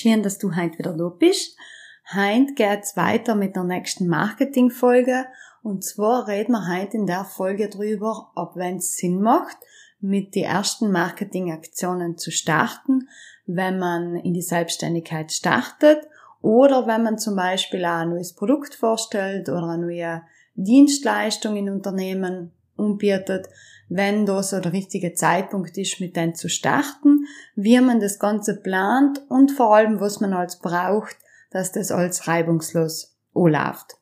Schön, dass du heute wieder da bist. Heute geht's weiter mit der nächsten Marketing-Folge. Und zwar reden wir heute in der Folge drüber, ob wenn es Sinn macht, mit die ersten Marketingaktionen zu starten, wenn man in die Selbstständigkeit startet oder wenn man zum Beispiel ein neues Produkt vorstellt oder eine neue Dienstleistung in Unternehmen umbietet, wenn da so der richtige Zeitpunkt ist, mit denen zu starten, wie man das Ganze plant und vor allem, was man als braucht, dass das alles reibungslos läuft.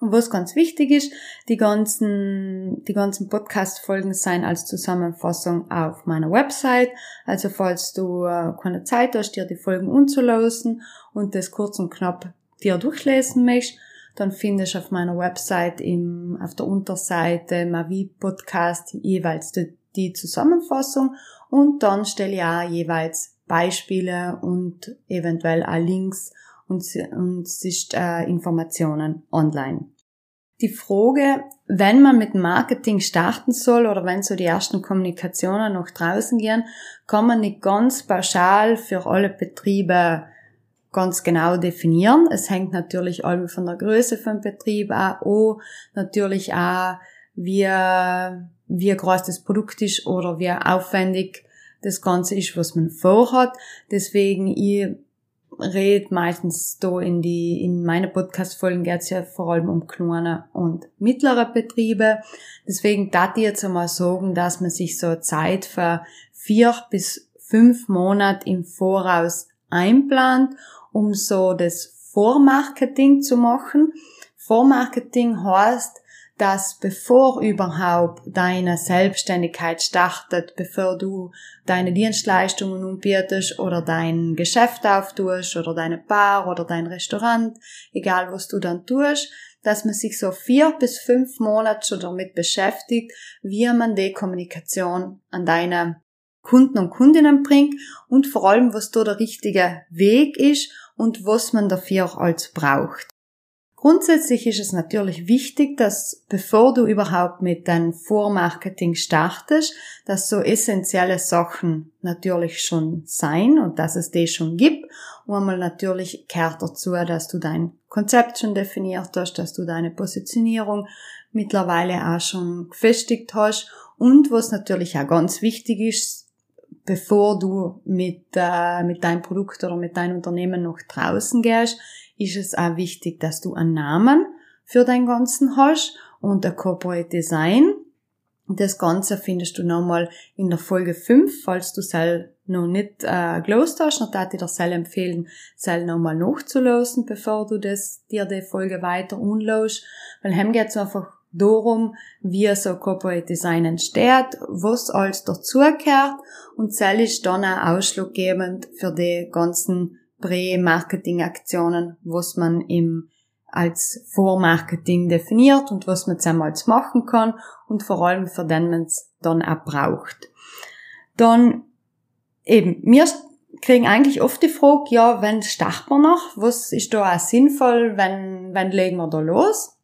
Und was ganz wichtig ist, die ganzen, die ganzen Podcast-Folgen sein als Zusammenfassung auf meiner Website. Also falls du äh, keine Zeit hast, dir die Folgen unzulösen und das kurz und knapp dir durchlesen möchtest, dann findest du auf meiner Website im, auf der Unterseite Mavi Podcast jeweils die, die Zusammenfassung und dann stelle ich auch jeweils Beispiele und eventuell auch Links und, und ist äh, Informationen online. Die Frage, wenn man mit Marketing starten soll oder wenn so die ersten Kommunikationen noch draußen gehen, kann man nicht ganz pauschal für alle Betriebe ganz genau definieren. Es hängt natürlich allem von der Größe vom Betrieb auch an, natürlich auch, wie, wie groß das Produkt ist oder wie aufwendig das Ganze ist, was man vorhat. Deswegen, ich rede meistens da in die, in meine Podcast-Folgen geht's ja vor allem um kleine und mittlere Betriebe. Deswegen darf ich jetzt einmal sagen, dass man sich so Zeit für vier bis fünf Monate im Voraus einplant, um so das Vormarketing zu machen. Vormarketing heißt, dass bevor überhaupt deine Selbstständigkeit startet, bevor du deine Dienstleistungen anbietest oder dein Geschäft auftust oder deine Bar oder dein Restaurant, egal was du dann tust, dass man sich so vier bis fünf Monate schon damit beschäftigt, wie man die Kommunikation an deine Kunden und Kundinnen bringt und vor allem, was da der richtige Weg ist und was man dafür auch als braucht. Grundsätzlich ist es natürlich wichtig, dass bevor du überhaupt mit deinem Vormarketing startest, dass so essentielle Sachen natürlich schon sein und dass es die schon gibt. Und einmal natürlich gehört dazu, dass du dein Konzept schon definiert hast, dass du deine Positionierung mittlerweile auch schon gefestigt hast und was natürlich auch ganz wichtig ist, bevor du mit, äh, mit deinem Produkt oder mit deinem Unternehmen noch draußen gehst, ist es auch wichtig, dass du einen Namen für dein Ganzen hast und ein Corporate Design. Das Ganze findest du nochmal in der Folge 5, falls du Sell noch nicht äh, gelost hast, dann würde ich dir Sell empfehlen, Sell nochmal nachzulösen, bevor du das, dir die Folge weiter unlost. Weil hem geht es einfach darum, wie so Corporate Design entsteht, was alles dazugehört und Sell ist dann auch ausschlaggebend für die ganzen Prä-Marketing-Aktionen, was man im als Vormarketing definiert und was man damals machen kann und vor allem für den man es dann auch braucht. Dann eben, wir kriegen eigentlich oft die Frage, ja, wenn starten wir noch, was ist da auch sinnvoll, wenn, wenn legen wir da los?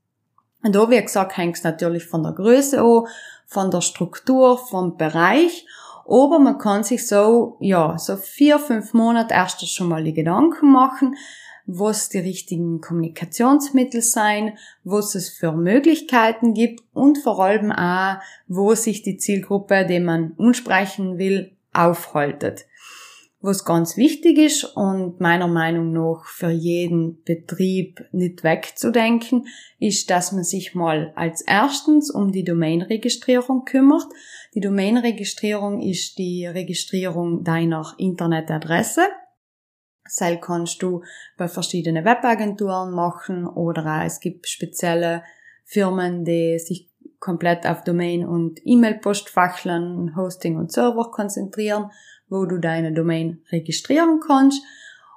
Und da, wie gesagt, hängt es natürlich von der Größe an, von der Struktur, vom Bereich. Aber man kann sich so, ja, so vier, fünf Monate erst schon mal die Gedanken machen, was die richtigen Kommunikationsmittel sein, was es für Möglichkeiten gibt und vor allem auch, wo sich die Zielgruppe, die man ansprechen will, aufhaltet. Was ganz wichtig ist und meiner Meinung nach für jeden Betrieb nicht wegzudenken, ist, dass man sich mal als erstens um die Domainregistrierung kümmert. Die Domainregistrierung ist die Registrierung deiner Internetadresse. Sei kannst du bei verschiedenen Webagenturen machen oder es gibt spezielle Firmen, die sich komplett auf Domain- und E-Mail-Postfachlern, Hosting und Server konzentrieren, wo du deine Domain registrieren kannst.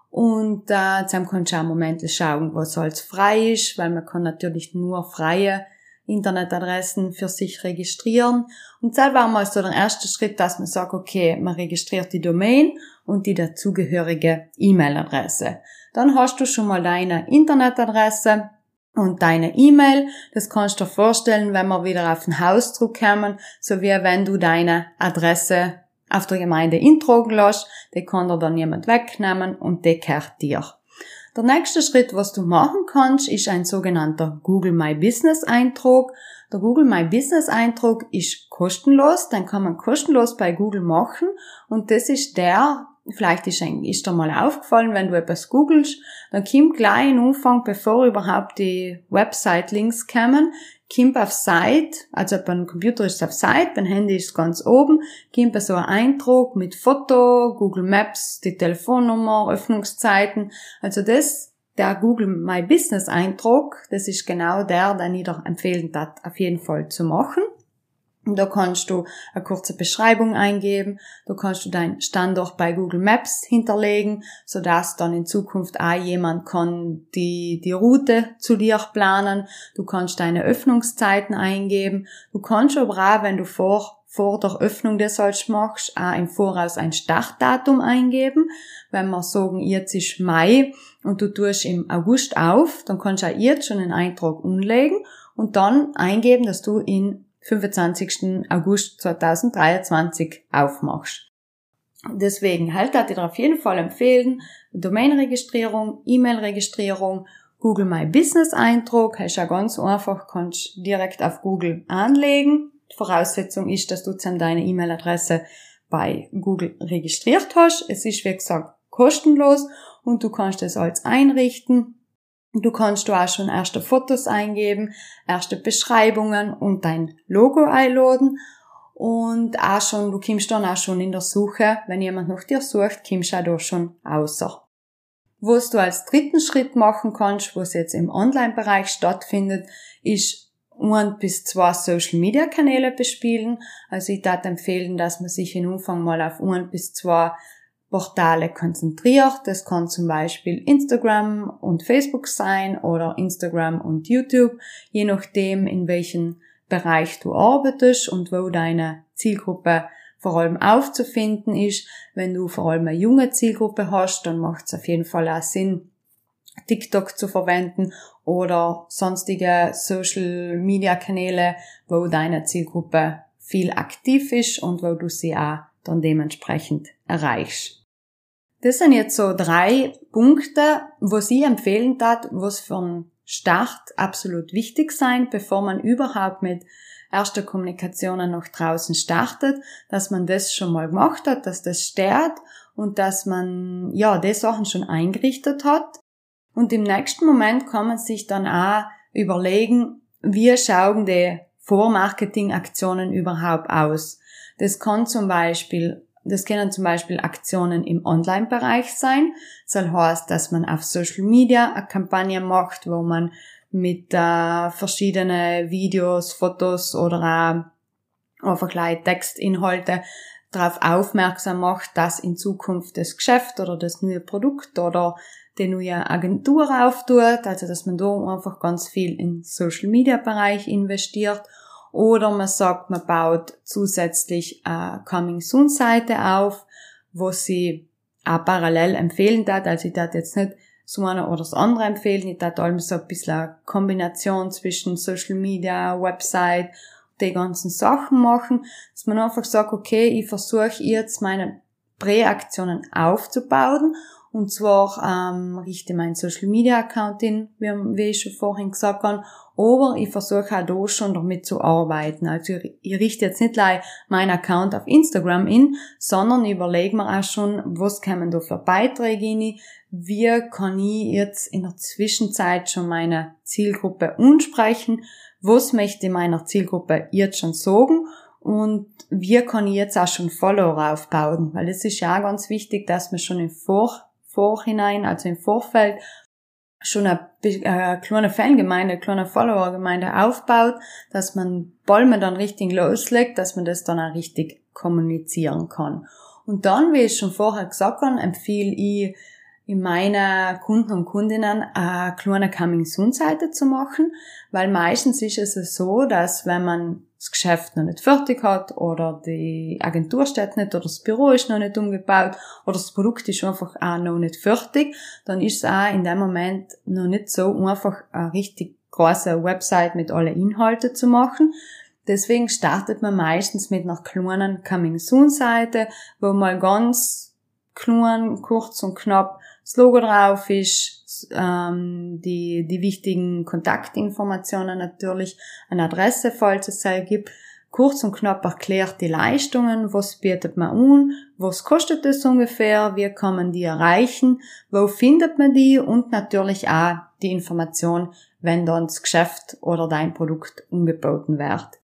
Und äh, dann kannst du auch Moment schauen, was als frei ist, weil man kann natürlich nur freie Internetadressen für sich registrieren. Und das war mal so der erste Schritt, dass man sagt, okay, man registriert die Domain und die dazugehörige E-Mail-Adresse. Dann hast du schon mal deine Internetadresse und deine E-Mail. Das kannst du dir vorstellen, wenn wir wieder auf den Haus zurückkommen, so wie wenn du deine Adresse auf der Gemeinde intragen lässt, die kann dir dann jemand wegnehmen und die gehört dir. Der nächste Schritt, was du machen kannst, ist ein sogenannter Google My Business Eintrag. Der Google My Business Eintrag ist kostenlos, den kann man kostenlos bei Google machen und das ist der, vielleicht ist, ein, ist dir mal aufgefallen, wenn du etwas googelst, dann kommt gleich im Umfang, bevor überhaupt die Website-Links kommen, kommt auf Site, also beim Computer ist es auf Site, beim Handy ist es ganz oben, kommt so ein Eindruck mit Foto, Google Maps, die Telefonnummer, Öffnungszeiten. Also das, der Google My Business Eindruck, das ist genau der, den ich dir empfehlen hat, auf jeden Fall zu machen. Da kannst du eine kurze Beschreibung eingeben, da kannst du deinen Standort bei Google Maps hinterlegen, so dass dann in Zukunft auch jemand kann die, die Route zu dir planen. Du kannst deine Öffnungszeiten eingeben. Du kannst aber auch, wenn du vor, vor der Öffnung des Salz machst, auch im Voraus ein Startdatum eingeben. Wenn wir sagen, jetzt ist Mai und du tust im August auf, dann kannst du auch jetzt schon einen Eintrag umlegen und dann eingeben, dass du in 25. August 2023 aufmachst. Deswegen halt ich dir auf jeden Fall empfehlen, Domainregistrierung, E-Mail-Registrierung, Google My Business Eintrag, hast ja ganz einfach, kannst direkt auf Google anlegen. Die Voraussetzung ist, dass du dann deine E-Mail-Adresse bei Google registriert hast. Es ist, wie gesagt, kostenlos und du kannst es als einrichten Du kannst du auch schon erste Fotos eingeben, erste Beschreibungen und dein Logo einladen. Und auch schon, du kommst dann auch schon in der Suche, wenn jemand nach dir sucht, kommst du auch da schon außer. Was du als dritten Schritt machen kannst, was jetzt im Online-Bereich stattfindet, ist ein bis zwei Social Media Kanäle bespielen. Also ich würde empfehlen, dass man sich in Umfang mal auf ein bis zwei Portale konzentriert. Das kann zum Beispiel Instagram und Facebook sein oder Instagram und YouTube, je nachdem, in welchem Bereich du arbeitest und wo deine Zielgruppe vor allem aufzufinden ist. Wenn du vor allem eine junge Zielgruppe hast, dann macht es auf jeden Fall auch Sinn, TikTok zu verwenden oder sonstige Social Media Kanäle, wo deine Zielgruppe viel aktiv ist und wo du sie auch dann dementsprechend erreichst. Das sind jetzt so drei Punkte, wo sie empfehlen hat, was einen Start absolut wichtig sein, bevor man überhaupt mit erster Kommunikationen nach draußen startet, dass man das schon mal gemacht hat, dass das stört und dass man, ja, die Sachen schon eingerichtet hat. Und im nächsten Moment kann man sich dann auch überlegen, wie schauen die Vormarketing-Aktionen überhaupt aus. Das kann zum Beispiel das können zum Beispiel Aktionen im Online-Bereich sein. Das heißt, dass man auf Social Media eine Kampagne macht, wo man mit äh, verschiedenen Videos, Fotos oder auch einfach gleich Textinhalte darauf aufmerksam macht, dass in Zukunft das Geschäft oder das neue Produkt oder die neue Agentur auftut, also dass man da einfach ganz viel in Social Media Bereich investiert oder man sagt, man baut zusätzlich eine Coming Soon Seite auf, wo sie auch parallel empfehlen hat. Also ich darf jetzt nicht so eine oder das andere empfehlen. Ich darf allem so ein bisschen eine Kombination zwischen Social Media, Website, die ganzen Sachen machen, dass man einfach sagt, okay, ich versuche jetzt meine Präaktionen aufzubauen und zwar ähm, richte meinen Social Media Account in, wie, wie ich schon vorhin gesagt habe, aber ich versuche auch da schon damit zu arbeiten. Also ich, ich richte jetzt nicht gleich meinen Account auf Instagram in, sondern überlege mir auch schon, was kommen da für Beiträge in, wie kann ich jetzt in der Zwischenzeit schon meine Zielgruppe ansprechen, was möchte ich meiner Zielgruppe jetzt schon sagen? Und wie kann ich jetzt auch schon Follower aufbauen, weil es ist ja auch ganz wichtig, dass man schon im Vor Vorhinein, also im Vorfeld, schon eine, eine äh, kleine Fangemeinde, eine kleine Followergemeinde aufbaut, dass man Bäume dann richtig loslegt, dass man das dann auch richtig kommunizieren kann. Und dann, wie ich schon vorher gesagt habe, empfehle ich in meiner Kunden und Kundinnen eine kleine Coming-Soon-Seite zu machen, weil meistens ist es so, dass wenn man das Geschäft noch nicht fertig hat oder die Agentur steht nicht oder das Büro ist noch nicht umgebaut oder das Produkt ist einfach auch noch nicht fertig, dann ist es auch in dem Moment noch nicht so einfach eine richtig große Website mit allen Inhalten zu machen. Deswegen startet man meistens mit einer kleinen Coming-Soon-Seite, wo mal ganz klein, kurz und knapp das Logo drauf ist, ähm, die, die wichtigen Kontaktinformationen natürlich, eine Adresse, falls es sei gibt, kurz und knapp erklärt die Leistungen, was bietet man an, was kostet es ungefähr, wie kann man die erreichen, wo findet man die und natürlich auch die Information, wenn dann das Geschäft oder dein Produkt umgeboten wird.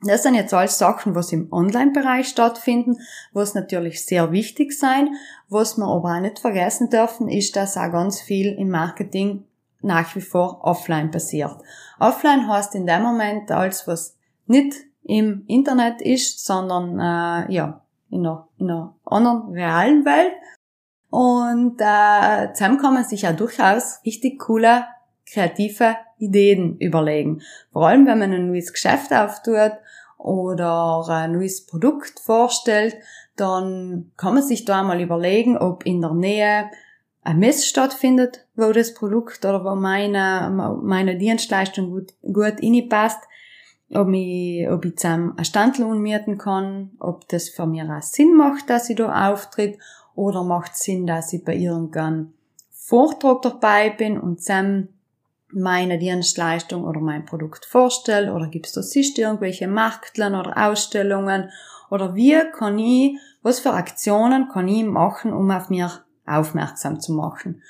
Das sind jetzt alles Sachen, was im Online-Bereich stattfinden, was natürlich sehr wichtig sein. Was wir aber auch nicht vergessen dürfen, ist, dass auch ganz viel im Marketing nach wie vor offline passiert. Offline heißt in dem Moment alles, was nicht im Internet ist, sondern äh, ja in einer, in einer anderen realen Welt. Und äh, zusammen kann man sich ja durchaus richtig coole kreative Ideen überlegen. Vor allem, wenn man ein neues Geschäft auftut oder ein neues Produkt vorstellt, dann kann man sich da einmal überlegen, ob in der Nähe ein Mess stattfindet, wo das Produkt oder wo meine, meine Dienstleistung gut, gut passt, ob ich, ob ich zusammen ein Standel unmieten kann, ob das für mich auch Sinn macht, dass ich da auftritt, oder macht Sinn, dass ich bei irgendeinem Vortrag dabei bin und zusammen meine Dienstleistung oder mein Produkt vorstelle? Oder es da sonst irgendwelche Marktlern oder Ausstellungen? Oder wie kann ich, was für Aktionen kann ich machen, um auf mir aufmerksam zu machen.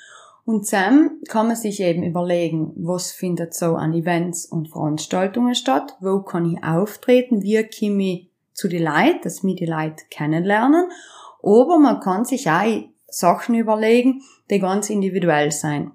Und dann kann man sich eben überlegen, was findet so an Events und Veranstaltungen statt, wo kann ich auftreten, wie komme ich zu die Leute, dass mir die Leute kennenlernen, aber man kann sich auch Sachen überlegen, die ganz individuell sein.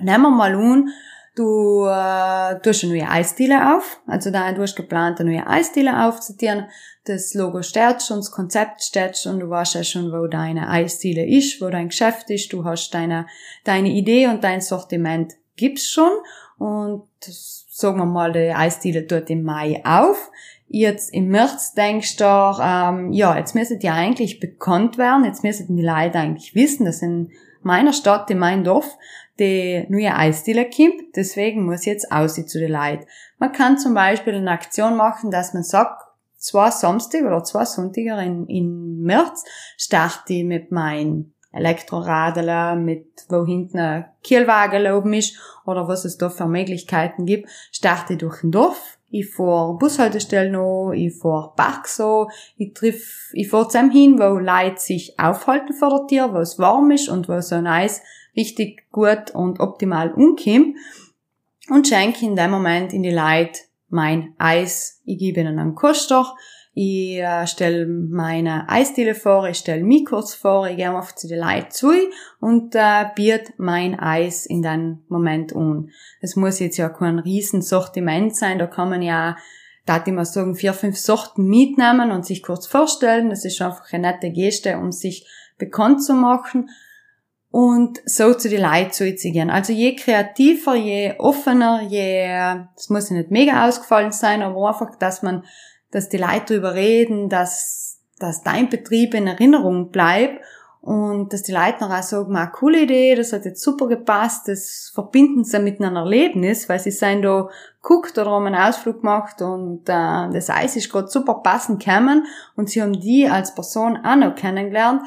Nehmen wir mal an, Du äh, tust eine neue Eisdiele auf, also da du hast geplant, eine neue Eisdiele aufzutieren. Das Logo steht schon, das Konzept steht schon, du weißt ja schon, wo deine Eisdiele ist, wo dein Geschäft ist, du hast deine, deine Idee und dein Sortiment gibt's schon. Und sagen wir mal, die Eisdiele tut im Mai auf. Jetzt im März denkst du, ähm, ja, jetzt müssen die eigentlich bekannt werden, jetzt müssen die Leute eigentlich wissen, dass in meiner Stadt, in meinem Dorf, die neue Eisdiele kommt, deswegen muss jetzt aussehen zu den Leuten. Man kann zum Beispiel eine Aktion machen, dass man sagt, zwei Samstag oder zwei Sonntage in, in März starte ich mit meinem Elektroradler, mit wo hinten ein Kielwagen oben ist oder was es da für Möglichkeiten gibt, starte ich durch ein Dorf. Ich fahr Bushaltestellen an, ich fahr Parks an, ich triff, ich fahr zusammen hin, wo Leute sich aufhalten vor der Tür, wo es warm ist und wo so Eis richtig gut und optimal umkommt und schenke in dem Moment in die Leute mein Eis. Ich gebe ihnen einen Koster, ich äh, stelle meine Eisdiele vor, ich stelle mich kurz vor, ich gehe einfach zu den Leuten zu und äh, biete mein Eis in dem Moment an. Es muss jetzt ja kein Riesensortiment sein, da kann man ja da ich mal sagen, vier, fünf Sorten mitnehmen und sich kurz vorstellen. Das ist einfach eine nette Geste, um sich bekannt zu machen und so zu den Leuten zu gehen. Also je kreativer, je offener, je, das muss ja nicht mega ausgefallen sein, aber einfach, dass man, dass die Leute darüber reden, dass, dass dein Betrieb in Erinnerung bleibt und dass die Leute noch auch sagen, eine coole Idee, das hat jetzt super gepasst, das verbinden sie mit einem Erlebnis, weil sie sind da guckt oder haben einen Ausflug gemacht und äh, das Eis ist gerade super passend gekommen und sie haben die als Person auch noch kennengelernt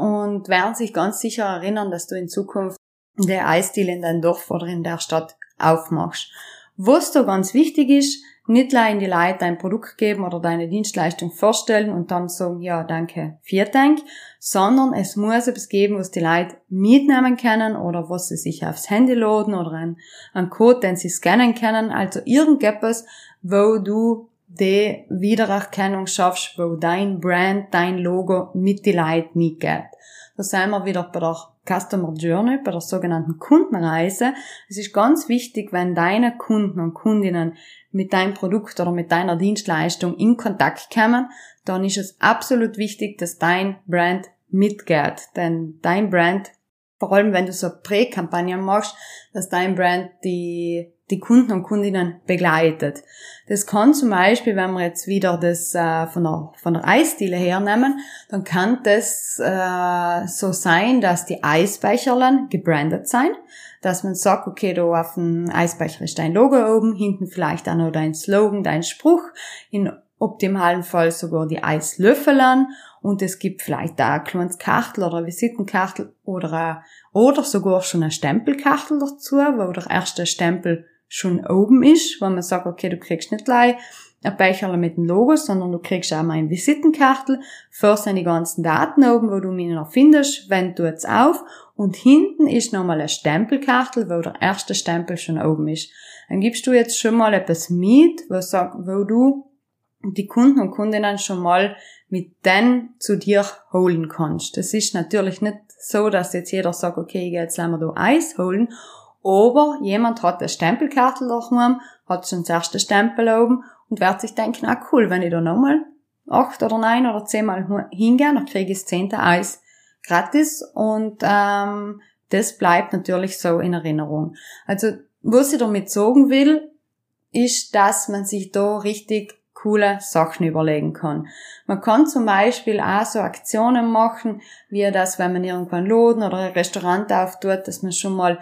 und werden sich ganz sicher erinnern, dass du in Zukunft der Eisdiele in deinem Dorf oder in der Stadt aufmachst. Was da ganz wichtig ist, nicht in die Leute dein Produkt geben oder deine Dienstleistung vorstellen und dann sagen, ja, danke, vielen Dank, sondern es muss etwas geben, was die Leute mitnehmen können oder was sie sich aufs Handy laden oder einen, einen Code, den sie scannen können, also irgendetwas, wo du die Wiedererkennung schaffst, wo dein Brand, dein Logo mit die Leute mitgeht. Da sind wir wieder bei der Customer Journey, bei der sogenannten Kundenreise. Es ist ganz wichtig, wenn deine Kunden und Kundinnen mit deinem Produkt oder mit deiner Dienstleistung in Kontakt kommen, dann ist es absolut wichtig, dass dein Brand mitgeht. Denn dein Brand, vor allem wenn du so Prä-Kampagnen machst, dass dein Brand die die Kunden und Kundinnen begleitet. Das kann zum Beispiel, wenn wir jetzt wieder das äh, von, der, von der Eisdiele hernehmen, dann kann das äh, so sein, dass die Eisbecherlen gebrandet sein, dass man sagt, okay, da auf dem Eisbecher ist dein Logo oben, hinten vielleicht auch noch dein Slogan, dein Spruch, in optimalen Fall sogar die Eislöffeln und es gibt vielleicht da ein kleines Kartel oder eine Visitenkartel oder, oder sogar schon eine Stempelkartel dazu, wo der erste Stempel schon oben ist, wo man sagt, okay, du kriegst nicht gleich ein Becherl mit dem Logo, sondern du kriegst auch mal ein Visitenkartel. Für sind die ganzen Daten oben, wo du mich noch findest, wenn du jetzt auf. Und hinten ist nochmal ein Stempelkartel, wo der erste Stempel schon oben ist. Dann gibst du jetzt schon mal etwas mit, wo, sag, wo du die Kunden und Kundinnen schon mal mit denen zu dir holen kannst. Das ist natürlich nicht so, dass jetzt jeder sagt, okay, jetzt lassen wir da Eis holen aber jemand hat eine Stempelkarte daheim, hat schon das erste Stempel oben und wird sich denken, ah cool, wenn ich da nochmal acht oder neun oder zehnmal hingehe, dann kriege ich das zehnte Eis gratis und ähm, das bleibt natürlich so in Erinnerung. Also, was ich damit sagen will, ist, dass man sich da richtig coole Sachen überlegen kann. Man kann zum Beispiel auch so Aktionen machen, wie das, wenn man irgendwann Laden oder ein Restaurant auftut, dass man schon mal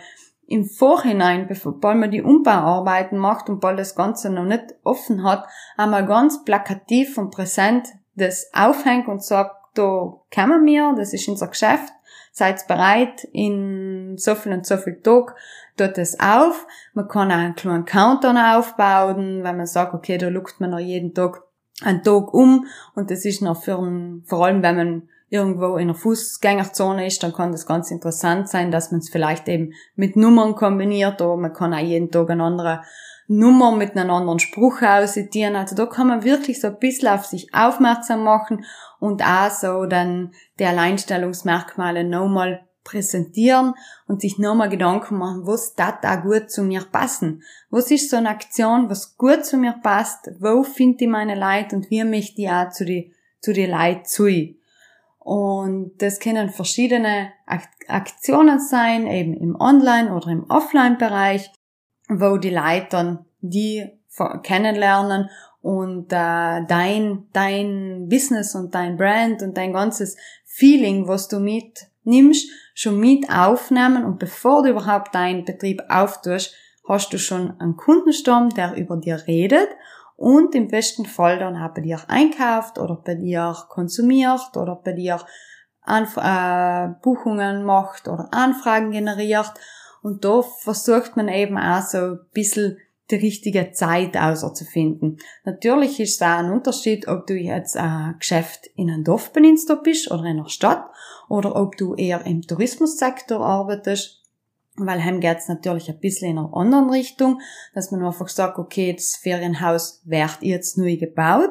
im Vorhinein, bevor man die Umbauarbeiten macht und bald das Ganze noch nicht offen hat, einmal ganz plakativ und präsent das aufhängt und sagt, da kommen wir, das ist unser Geschäft, seid bereit, in so viel und so viel Tag tut es auf. Man kann auch einen kleinen Countdown aufbauen, wenn man sagt, okay, da lugt man noch jeden Tag einen Tag um und das ist noch für vor allem wenn man irgendwo in einer Fußgängerzone ist, dann kann das ganz interessant sein, dass man es vielleicht eben mit Nummern kombiniert oder man kann auch jeden Tag eine andere Nummer mit einem anderen Spruch aussitieren. Also da kann man wirklich so ein bisschen auf sich aufmerksam machen und auch so dann die Alleinstellungsmerkmale nochmal präsentieren und sich nochmal Gedanken machen, was da da gut zu mir passen. Was ist so eine Aktion, was gut zu mir passt? Wo finde ich meine Leute und wie möchte ich auch zu die, zu die Leute zu? Und das können verschiedene Aktionen sein, eben im Online- oder im Offline-Bereich, wo die Leute dann die kennenlernen und äh, dein, dein Business und dein Brand und dein ganzes Feeling, was du mitnimmst, schon mit aufnehmen und bevor du überhaupt deinen Betrieb auftust, hast du schon einen Kundenstamm, der über dir redet und im besten Fall dann auch bei dir einkauft oder bei dir konsumiert oder bei dir Anf äh, Buchungen macht oder Anfragen generiert. Und da versucht man eben auch so ein bisschen die richtige Zeit auszufinden. Natürlich ist auch ein Unterschied, ob du jetzt ein Geschäft in einem Dorf bist oder in einer Stadt oder ob du eher im Tourismussektor arbeitest weil heim geht's natürlich ein bisschen in einer anderen Richtung, dass man einfach sagt, okay, das Ferienhaus wird jetzt neu gebaut.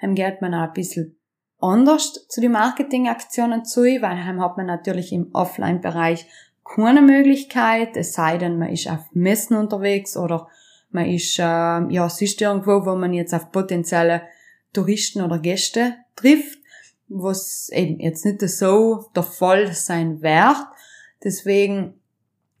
Heim geht man auch ein bisschen anders zu den Marketingaktionen zu, weil heim hat man natürlich im Offline-Bereich keine Möglichkeit, es sei denn, man ist auf Messen unterwegs oder man ist, äh, ja, ist irgendwo, wo man jetzt auf potenzielle Touristen oder Gäste trifft, was eben jetzt nicht so der Fall sein wird. Deswegen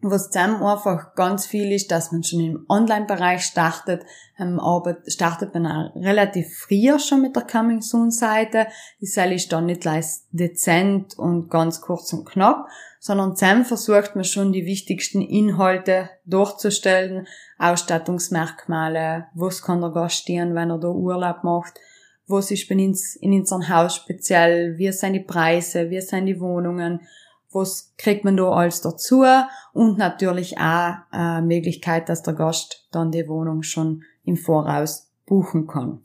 was zusammen einfach ganz viel ist, dass man schon im Online-Bereich startet, ähm, aber startet man auch relativ früher schon mit der Coming Soon Seite. Die Seite ist dann nicht leicht dezent und ganz kurz und knapp, sondern zusammen versucht man schon die wichtigsten Inhalte durchzustellen, Ausstattungsmerkmale, was kann der Gast stehen, wenn er da Urlaub macht, was ist bei uns in unserem Haus speziell, wie sind die Preise, wie sind die Wohnungen, was kriegt man da alles dazu und natürlich auch eine Möglichkeit, dass der Gast dann die Wohnung schon im Voraus buchen kann.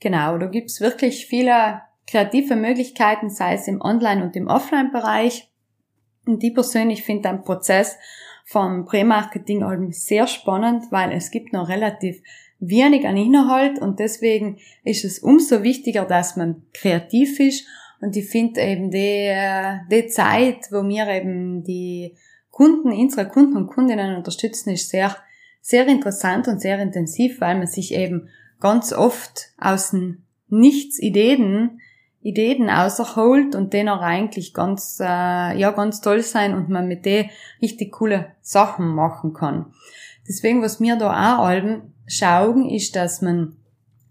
Genau, da gibt's wirklich viele kreative Möglichkeiten, sei es im Online- und im Offline-Bereich. Und die persönlich finde den Prozess vom Pre-Marketing sehr spannend, weil es gibt noch relativ wenig an Inhalt und deswegen ist es umso wichtiger, dass man kreativ ist und ich finde eben die, äh, die Zeit, wo wir eben die Kunden, unsere Kunden und Kundinnen unterstützen, ist sehr, sehr interessant und sehr intensiv, weil man sich eben ganz oft aus dem Nichts Ideen, Ideen außerholt und den auch eigentlich ganz, äh, ja, ganz toll sein und man mit denen richtig coole Sachen machen kann. Deswegen, was mir da auch alben schauen, ist, dass man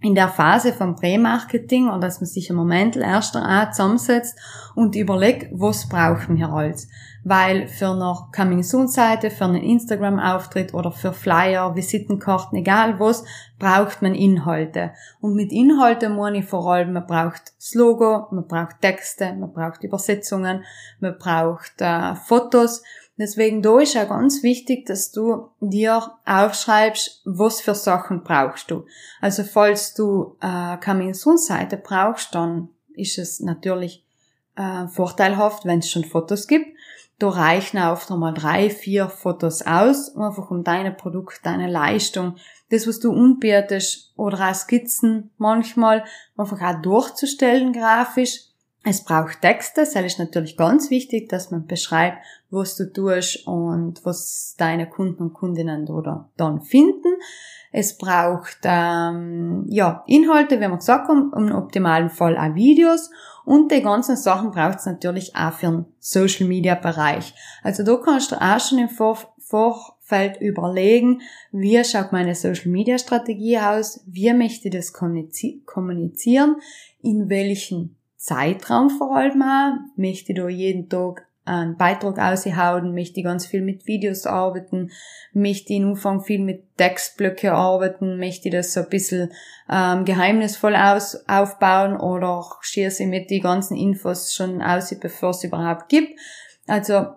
in der Phase vom Prämarketing oder dass man sich im Moment erst auch zusammensetzt und überlegt, was brauchen wir alles. Weil für eine Coming-Soon-Seite, für einen Instagram-Auftritt oder für Flyer, Visitenkarten, egal was, braucht man Inhalte. Und mit Inhalten meine ich vor allem, man braucht das Logo, man braucht Texte, man braucht Übersetzungen, man braucht äh, Fotos Deswegen da ist ja ganz wichtig, dass du dir aufschreibst, was für Sachen brauchst du. Also falls du äh, Coming Soon Seite brauchst, dann ist es natürlich äh, vorteilhaft, wenn es schon Fotos gibt. Da reichen oft einmal drei, vier Fotos aus, einfach um deine Produkt, deine Leistung, das, was du unbietest oder auch Skizzen manchmal einfach auch durchzustellen grafisch es braucht Texte, das ist natürlich ganz wichtig, dass man beschreibt, was du tust und was deine Kunden und Kundinnen oder dann finden. Es braucht ähm, ja Inhalte, wie wir gesagt haben, im optimalen Fall auch Videos und die ganzen Sachen braucht es natürlich auch für den Social Media Bereich. Also da kannst du auch schon im Vor Vorfeld überlegen, wie schaut meine Social Media Strategie aus, wie möchte ich das kommunizieren, in welchen Zeitraum vor allem auch. Möchte da jeden Tag einen Beitrag aushauen, möchte ganz viel mit Videos arbeiten, möchte in Umfang viel mit Textblöcke arbeiten, möchte das so ein bisschen ähm, geheimnisvoll aus, aufbauen oder schieße ich mit die ganzen Infos schon aus, bevor es überhaupt gibt. Also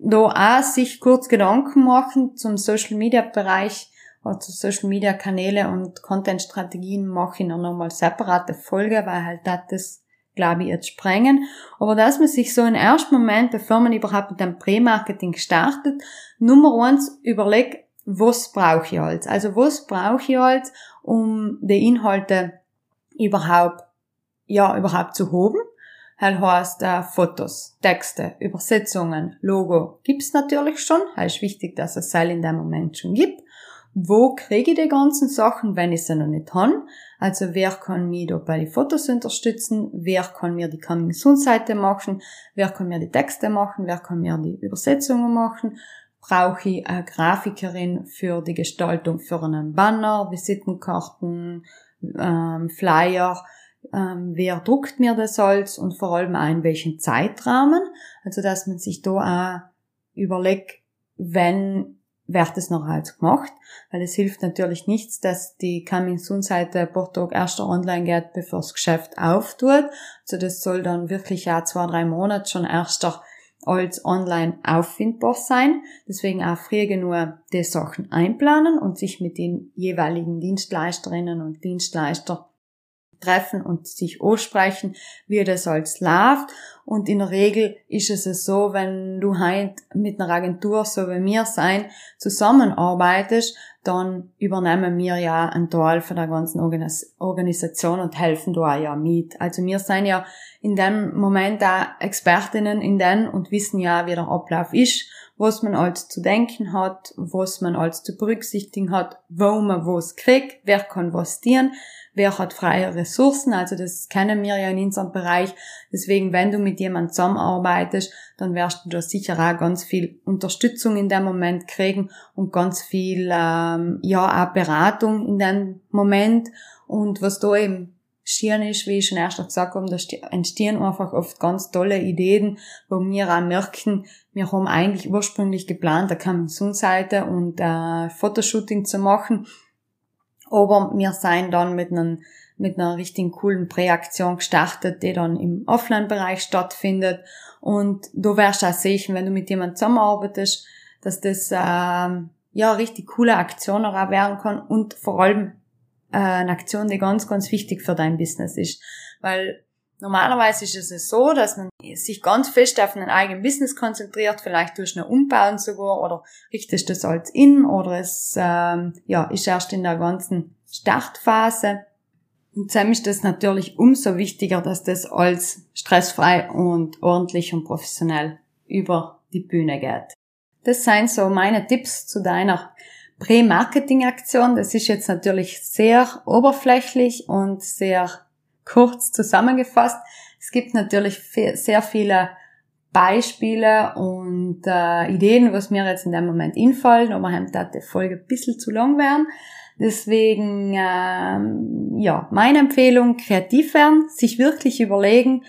da auch sich kurz Gedanken machen zum Social Media Bereich oder zu Social Media Kanäle und Content Strategien mache ich noch nochmal separate Folge, weil halt das glaube ich, jetzt sprengen. Aber dass man sich so im ersten Moment, bevor man überhaupt mit dem Pre-Marketing startet, Nummer eins überlegt, was brauche ich alles? Also was brauche ich alles, um die Inhalte überhaupt, ja, überhaupt zu hoben? Das heißt, äh, Fotos, Texte, Übersetzungen, Logo gibt's natürlich schon. Es ist wichtig, dass es Seil in dem Moment schon gibt. Wo kriege ich die ganzen Sachen, wenn ich sie noch nicht habe? Also wer kann mich da bei den Fotos unterstützen? Wer kann mir die Coming Soon Seite machen? Wer kann mir die Texte machen? Wer kann mir die Übersetzungen machen? Brauche ich eine Grafikerin für die Gestaltung für einen Banner, Visitenkarten, ähm, Flyer? Ähm, wer druckt mir das alles und vor allem auch in welchen Zeitrahmen? Also dass man sich da auch überlegt, wenn wird es noch halt gemacht, weil es hilft natürlich nichts, dass die Coming Soon Seite Portog erst online geht, bevor das Geschäft auftut. Also das soll dann wirklich ja zwei, drei Monate schon erst als online auffindbar sein. Deswegen auch früher nur die Sachen einplanen und sich mit den jeweiligen Dienstleisterinnen und Dienstleister treffen und sich aussprechen, wie das alles läuft. Und in der Regel ist es so, wenn du halt mit einer Agentur, so wie wir sein, zusammenarbeitest, dann übernehmen wir ja einen Teil von der ganzen Organisation und helfen da ja mit. Also wir sind ja in dem Moment auch Expertinnen in den und wissen ja, wie der Ablauf ist, was man alles zu denken hat, was man alles zu berücksichtigen hat, wo man was kriegt, wer kann was dienen wer hat freie Ressourcen, also das kennen wir ja in unserem Bereich. Deswegen, wenn du mit jemandem zusammenarbeitest, dann wirst du da sicher auch ganz viel Unterstützung in dem Moment kriegen und ganz viel, ähm, ja, auch Beratung in dem Moment. Und was da eben Schieren ist, wie ich schon erst gesagt habe, da entstehen einfach oft ganz tolle Ideen, wo wir auch merken, wir haben eigentlich ursprünglich geplant, eine Coming Soon Seite und äh, Fotoshooting zu machen, aber wir sind dann mit einem mit einer richtigen coolen Präaktion gestartet, die dann im Offline-Bereich stattfindet. Und du wirst auch sehen, wenn du mit jemandem zusammenarbeitest, dass das äh, ja richtig coole Aktionen auch werden kann und vor allem äh, eine Aktion, die ganz, ganz wichtig für dein Business ist. Weil normalerweise ist es so, dass man sich ganz fest auf einen eigenen Business konzentriert, vielleicht durch eine Umbauen sogar oder richtest das als in oder es ähm, ja, ist erst in der ganzen Startphase. Und zusammen ist das natürlich umso wichtiger, dass das als stressfrei und ordentlich und professionell über die Bühne geht. Das seien so meine Tipps zu deiner Prä-Marketing-Aktion. Das ist jetzt natürlich sehr oberflächlich und sehr kurz zusammengefasst. Es gibt natürlich sehr viele Beispiele und äh, Ideen, was mir jetzt in dem Moment infallen, aber haben da die Folge ein bisschen zu lang werden. Deswegen, ähm, ja, meine Empfehlung, kreativ werden, sich wirklich überlegen,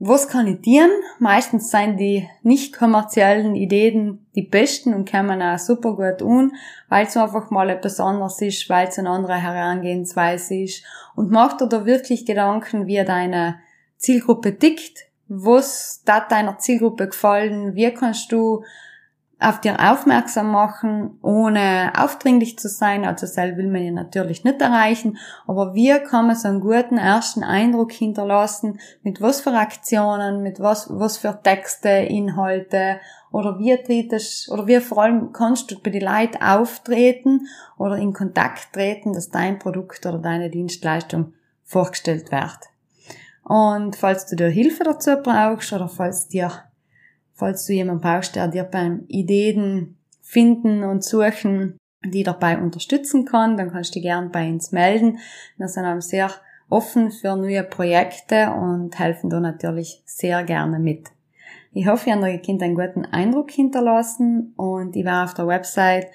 was kann ich dienen? Meistens sind die nicht kommerziellen Ideen die besten und kommen auch super gut an, weil es einfach mal etwas anderes ist, weil es eine andere Herangehensweise ist. Und mach dir da wirklich Gedanken, wie deine Zielgruppe tickt, was da deiner Zielgruppe gefallen, wie kannst du auf dir aufmerksam machen, ohne aufdringlich zu sein. Also selber will man ja natürlich nicht erreichen. Aber wie kann man so einen guten ersten Eindruck hinterlassen? Mit was für Aktionen, mit was, was für Texte, Inhalte? Oder wie trittest, oder wie vor allem kannst du bei den Leuten auftreten oder in Kontakt treten, dass dein Produkt oder deine Dienstleistung vorgestellt wird. Und falls du dir Hilfe dazu brauchst oder falls dir falls du jemanden brauchst, der dir beim Ideen finden und suchen, die dabei unterstützen kann, dann kannst du dich gern bei uns melden. Wir sind auch sehr offen für neue Projekte und helfen da natürlich sehr gerne mit. Ich hoffe, ihr habt euer Kind einen guten Eindruck hinterlassen und ich werde auf der Website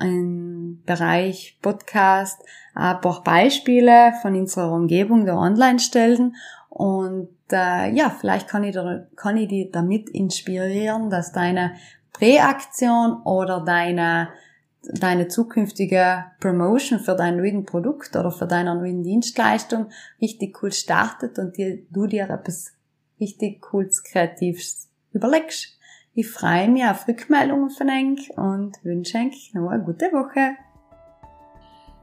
im Bereich Podcast ein paar Beispiele von unserer Umgebung da online stellen und äh, ja, vielleicht kann ich, kann ich dich damit inspirieren, dass deine Präaktion oder deine, deine zukünftige Promotion für dein neuen Produkt oder für deine neuen Dienstleistung richtig cool startet und dir, du dir etwas richtig cooles, kreatives überlegst. Ich freue mich auf Rückmeldungen von euch und wünsche euch noch eine gute Woche.